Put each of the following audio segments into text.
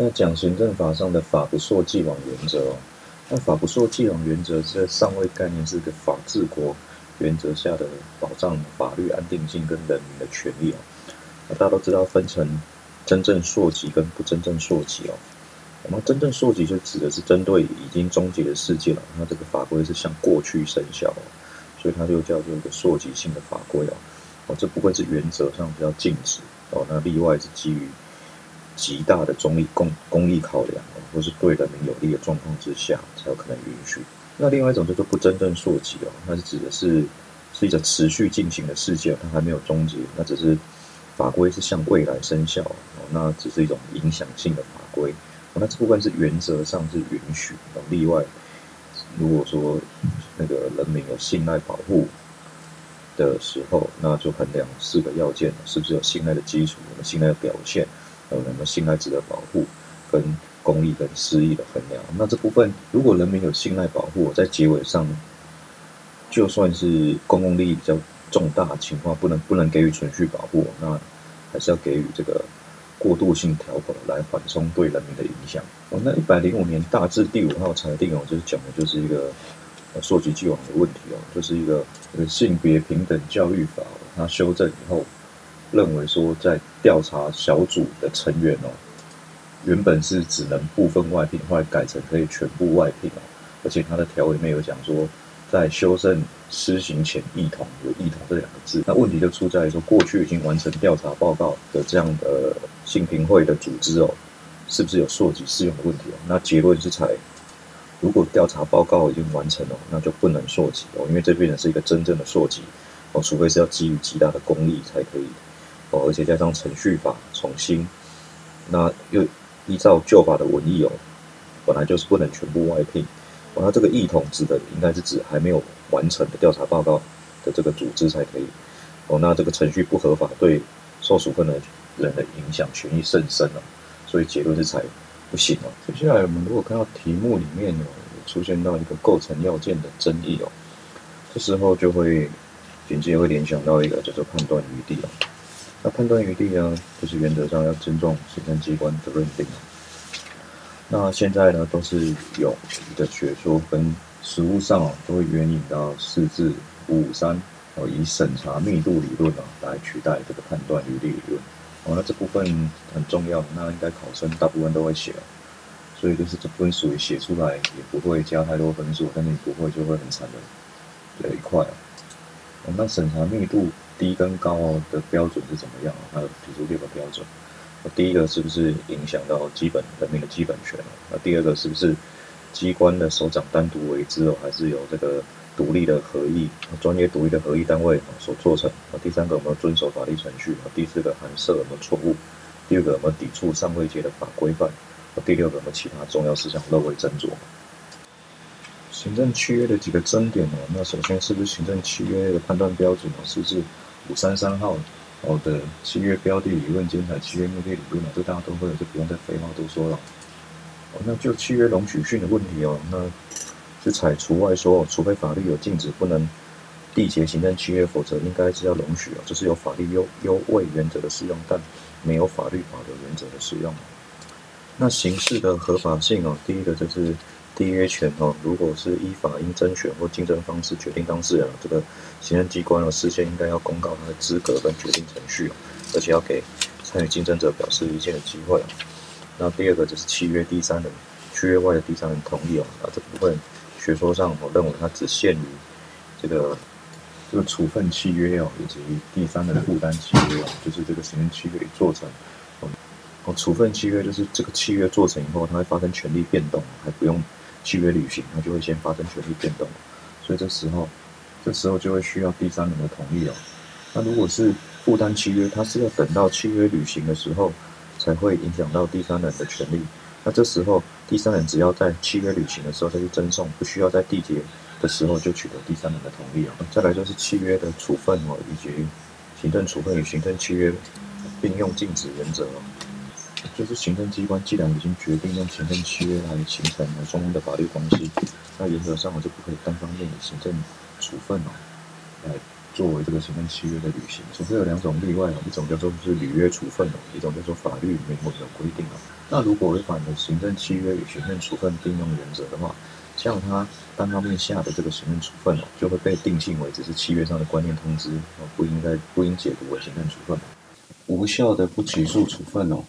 那讲行政法上的法不溯既往原则哦，那法不溯既往原则这上位概念是个法治国原则下的保障法律安定性跟人民的权利哦。那大家都知道分成真正溯及跟不真正溯及哦。那么真正溯及就指的是针对已经终结的事件了，那这个法规是向过去生效哦，所以它就叫做一个溯及性的法规哦。哦，这不会是原则上比较禁止哦，那例外是基于。极大的中立公公益考量，或是对人民有利的状况之下，才有可能允许。那另外一种叫做不真正溯及哦，那是指的是是一个持续进行的事件，它还没有终结，那只是法规是向未来生效，那只是一种影响性的法规。那这部分是原则上是允许，例外如果说那个人民有信赖保护的时候，那就衡量四个要件，是不是有信赖的基础，有信赖的表现。还有什么信赖值的保护，跟公益跟私益的衡量。那这部分，如果人民有信赖保护，在结尾上，就算是公共利益比较重大情况，不能不能给予存续保护，那还是要给予这个过渡性条款来缓冲对人民的影响。哦，那一百零五年大致第五号裁定哦，就是讲的就是一个溯及既往的问题哦，就是一个性别平等教育法，它修正以后。认为说，在调查小组的成员哦，原本是只能部分外聘，后来改成可以全部外聘哦。而且他的条文里面有讲说，在修正施行前异同，有异同这两个字。那问题就出在说，过去已经完成调查报告的这样的性评会的组织哦，是不是有溯及适用的问题哦？那结论是才，如果调查报告已经完成了，那就不能溯及哦，因为这变成是一个真正的溯及哦，除非是要基于极大的公益才可以。哦，而且加上程序法重新，那又依照旧法的文意哦，本来就是不能全部外聘。哦，那这个异同指的应该是指还没有完成的调查报告的这个组织才可以。哦，那这个程序不合法，对受处分的人的影响权益甚深哦，所以结论是才不行哦。接下来我们如果看到题目里面有出现到一个构成要件的争议哦，这时候就会紧接会联想到一个叫做判断余地哦。那判断余地呢，就是原则上要尊重行政机关的认定。那现在呢，都是有一个学说跟实务上都会援引到四至五五三哦，以审查密度理论啊来取代这个判断余地理论。哦，那这部分很重要，那应该考生大部分都会写，所以就是这部分属于写出来也不会加太多分数，但是你不会就会很惨的的一块。哦，那审查密度。低跟高的标准是怎么样？它提出六个标准。第一个是不是影响到基本人民的基本权？那第二个是不是机关的首长单独为之哦，还是由这个独立的合议、专业独立的合议单位所做成？第三个有没有遵守法律程序？第四个函涉有没有错误？第五个有没有抵触上位阶的法规范？第六个有没有其他重要事项漏未斟酌？行政契约的几个争点哦，那首先是不是行政契约的判断标准哦，是不是？五三三号哦的契约标的理论、兼采契约目的理论呢，这大家都会，就不用再废话多说了。哦，那就契约容许性的问题哦，那是采除外说，除非法律有禁止不能缔结行政契约，否则应该是要容许哦，这是有法律优优位原则的适用，但没有法律法的原则的适用。那形式的合法性哦，第一个就是。缔约权哦，如果是依法应征选或竞争方式决定当事人，这个行政机关哦事先应该要公告他的资格跟决定程序，而且要给参与竞争者表示意见的机会啊。那第二个就是契约第三人，契约外的第三人同意哦，那这部分学说上我认为它只限于这个这个处分契约哦，以及第三人负担契约哦，就是这个行政契约做成哦，处分契约就是这个契约做成以后，它会发生权利变动，还不用。契约履行，那就会先发生权利变动，所以这时候，这时候就会需要第三人的同意哦。那如果是负担契约，它是要等到契约履行的时候，才会影响到第三人的权利。那这时候，第三人只要在契约履行的时候再去赠送，不需要在缔结的时候就取得第三人的同意哦。再来就是契约的处分哦，以及行政处分与行政契约并用禁止原则。就是行政机关既然已经决定用行政契约来形成了双方的法律关系，那原则上我就不可以单方面以行政处分哦来作为这个行政契约的履行，除非有两种例外哦，一种叫做是履约处分哦，一种叫做法律明文的规定哦。那如果违反了行政契约与行政处分定用原则的话，像他单方面下的这个行政处分哦，就会被定性为只是契约上的观念通知，哦，不应该不应解读为行政处分。无效的不起诉处分哦，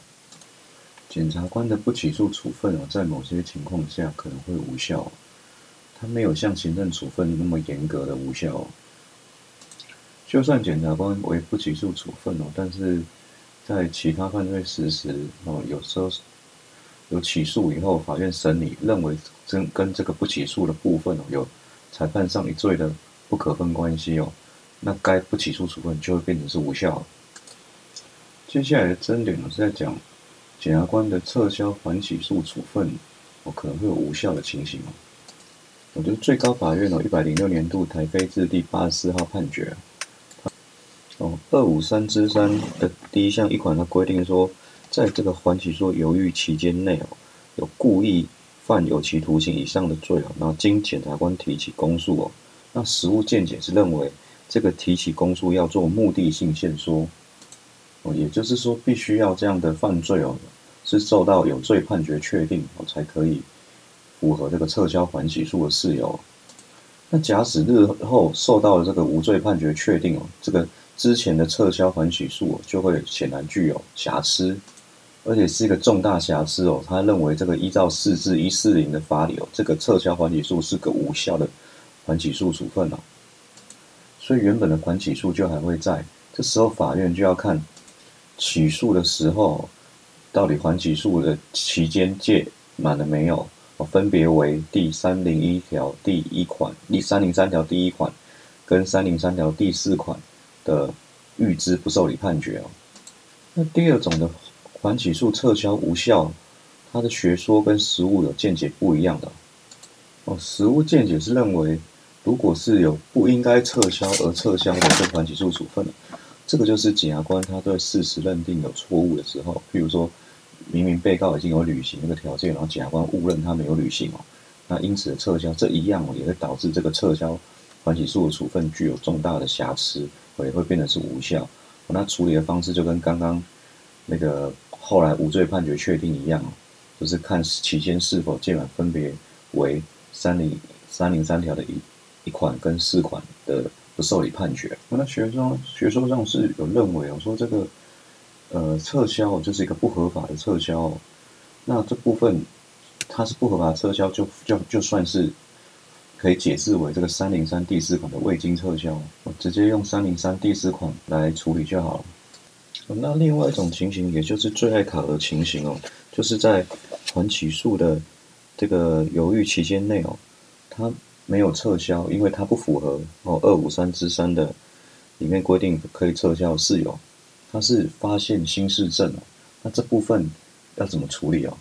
检察官的不起诉处分哦，在某些情况下可能会无效，它没有像行政处分那么严格的无效。就算检察官为不起诉处分哦，但是在其他犯罪事实哦，有时候有起诉以后，法院审理认为跟跟这个不起诉的部分哦有裁判上一罪的不可分关系哦，那该不起诉处分就会变成是无效。接下来的争点呢是在讲检察官的撤销缓起诉处分哦可能会有无效的情形哦。我觉得最高法院哦一百零六年度台非字第八十四号判决。哦，二五三之三的第一项一款，它规定说，在这个缓起诉犹豫期间内哦，有故意犯有期徒刑以上的罪哦，然后经检察官提起公诉哦，那实务见解是认为这个提起公诉要做目的性限说哦，也就是说必须要这样的犯罪哦，是受到有罪判决确定哦，才可以符合这个撤销缓起诉的事由。那假使日后受到了这个无罪判决确定哦，这个。之前的撤销缓起诉就会显然具有瑕疵，而且是一个重大瑕疵哦。他认为这个依照四至一四零的法理哦，这个撤销缓起诉是个无效的缓起诉处分哦。所以原本的缓起诉就还会在，这时候法院就要看起诉的时候到底缓起诉的期间届满了没有哦，分别为第三零一条第一款、第三零三条第一款跟三零三条第四款。的预知不受理判决哦，那第二种的缓起诉撤销无效，它的学说跟实务有见解不一样的哦。实务见解是认为，如果是有不应该撤销而撤销的这缓起诉处分，这个就是检察官他对事实认定有错误的时候，譬如说明明被告已经有履行那个条件，然后检察官误认他没有履行哦，那因此的撤销，这一样也会导致这个撤销缓起诉的处分具有重大的瑕疵。也会变得是无效，那处理的方式就跟刚刚那个后来无罪判决确定一样，就是看期间是否届满，分别为三零三零三条的一一款跟四款的不受理判决。那学说学说上是有认为哦，说这个呃撤销就是一个不合法的撤销，那这部分它是不合法撤销，就就就算是。可以解释为这个三零三第四款的未经撤销，直接用三零三第四款来处理就好了。那另外一种情形，也就是最爱考的情形哦，就是在缓起诉的这个犹豫期间内哦，他没有撤销，因为它不符合哦二五三之三的里面规定可以撤销事由，它是发现新事证哦，那这部分要怎么处理哦？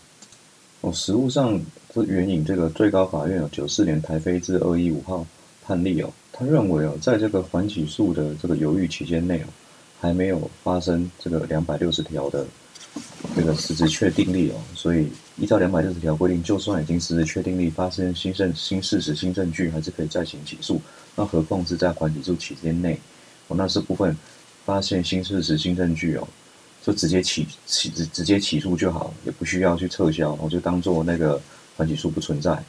哦，实务上。是援引这个最高法院有九四年台非至二一五号判例哦，他认为哦，在这个缓起诉的这个犹豫期间内哦，还没有发生这个两百六十条的这个实质确定力哦，所以依照两百六十条规定，就算已经实质确定力发生新证新事实新证据，还是可以再行起诉。那何况是在缓起诉期间内哦，那这部分发现新事实新证据哦，就直接起起直直接起诉就好，也不需要去撤销，我就当做那个。缓起诉不存在，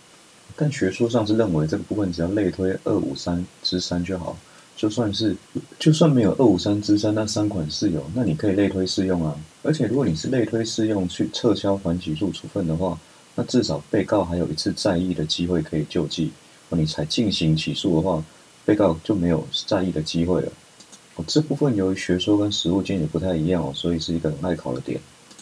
但学说上是认为这个部分只要类推二五三之三就好，就算是就算没有二五三之三那三款是有，那你可以类推适用啊。而且如果你是类推适用去撤销缓起诉处分的话，那至少被告还有一次在意的机会可以救济。你才进行起诉的话，被告就没有在意的机会了。哦这部分由于学说跟实务见解不太一样哦，所以是一个很爱考的点。